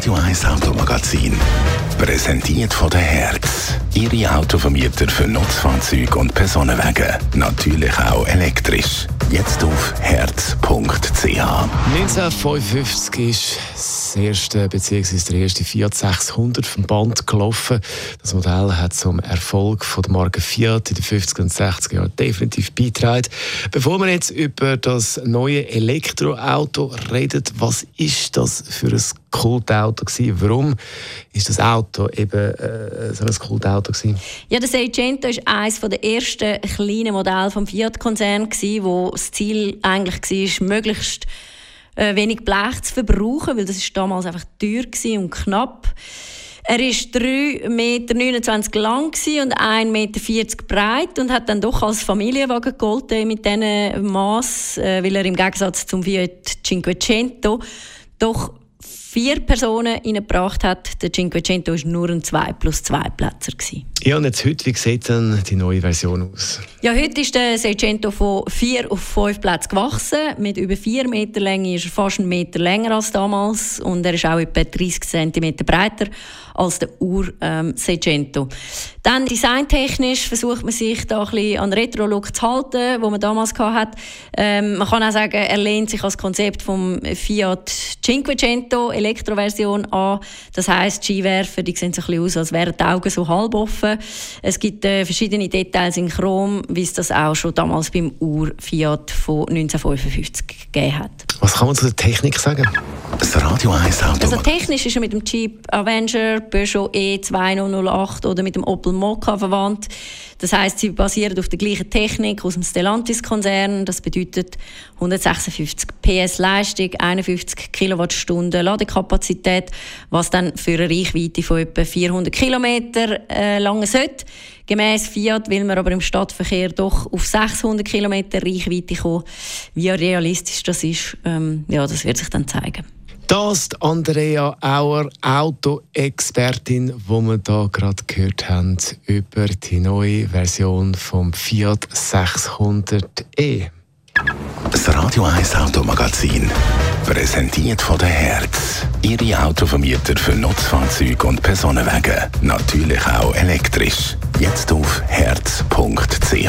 Radio 1 Automagazin. Präsentiert von der Herz. Ihre Autovermieter für Nutzfahrzeuge und Personenwagen. Natürlich auch elektrisch. Jetzt auf herz.ch. 1955 ist das erste bzw. der erste Fiat 600 vom Band gelaufen. Das Modell hat zum Erfolg von der Marke Fiat in den 50er und 60er Jahren definitiv beigetragen. Bevor wir jetzt über das neue Elektroauto reden, was ist das für ein Kultauto gewesen? Warum ist das Auto eben äh, so ein Kultauto gewesen? Ja, das Seicento ist eines der ersten kleinen Modelle vom Fiat-Konzern wo das Ziel eigentlich war, möglichst äh, wenig Blech zu verbrauchen, weil das ist damals einfach teuer und knapp. Er war 3,29 Meter lang und 1,40 Meter breit und hat dann doch als Familienwagen gegolten mit diesem Maß, äh, weil er im Gegensatz zum Fiat Cinquecento doch vier Personen reingebracht hat. Der Cinquecento war nur ein 2 plus 2 Plätzer. Ja, und jetzt heute, wie sieht dann die neue Version aus? Ja, heute ist der Seicento von 4 auf 5 Plätze gewachsen. Mit über 4 Meter Länge ist er fast einen Meter länger als damals und er ist auch etwa 30 cm breiter als der Ur ähm. Dann designtechnisch versucht man sich da ein bisschen an Retro-Look zu halten, wo man damals hatte. Ähm, man kann auch sagen, er lehnt sich als Konzept vom Fiat Cinquecento Elektroversion an. Das heisst, die Skiwerfer, die sehen so ein bisschen aus, als wären die Augen so halb offen. Es gibt äh, verschiedene Details in Chrom, wie es das auch schon damals beim Ur Fiat von 1955 gegeben hat. Was kann man zu der Technik sagen? Das Radio 1 Auto. Also technisch ist er mit dem Jeep Avenger, Peugeot E2008 oder mit dem Opel Mokka verwandt. Das heißt, sie basieren auf der gleichen Technik aus dem Stellantis-Konzern. Das bedeutet 156 PS Leistung, 51 Kilowattstunden Ladekapazität, was dann für eine Reichweite von etwa 400 Kilometer äh, lang sollte. Gemäß Fiat will man aber im Stadtverkehr doch auf 600 Kilometer Reichweite kommen. Wie realistisch das ist, ähm, ja, das wird sich dann zeigen. Das ist Andrea Auer, Autoexpertin, die wir hier gerade gehört haben über die neue Version vom Fiat 600e. Das Radio 1 Automagazin, präsentiert von der Herz. Ihre Autovermieter für Nutzfahrzeuge und Personenwagen. Natürlich auch elektrisch. Jetzt auf herz.ch.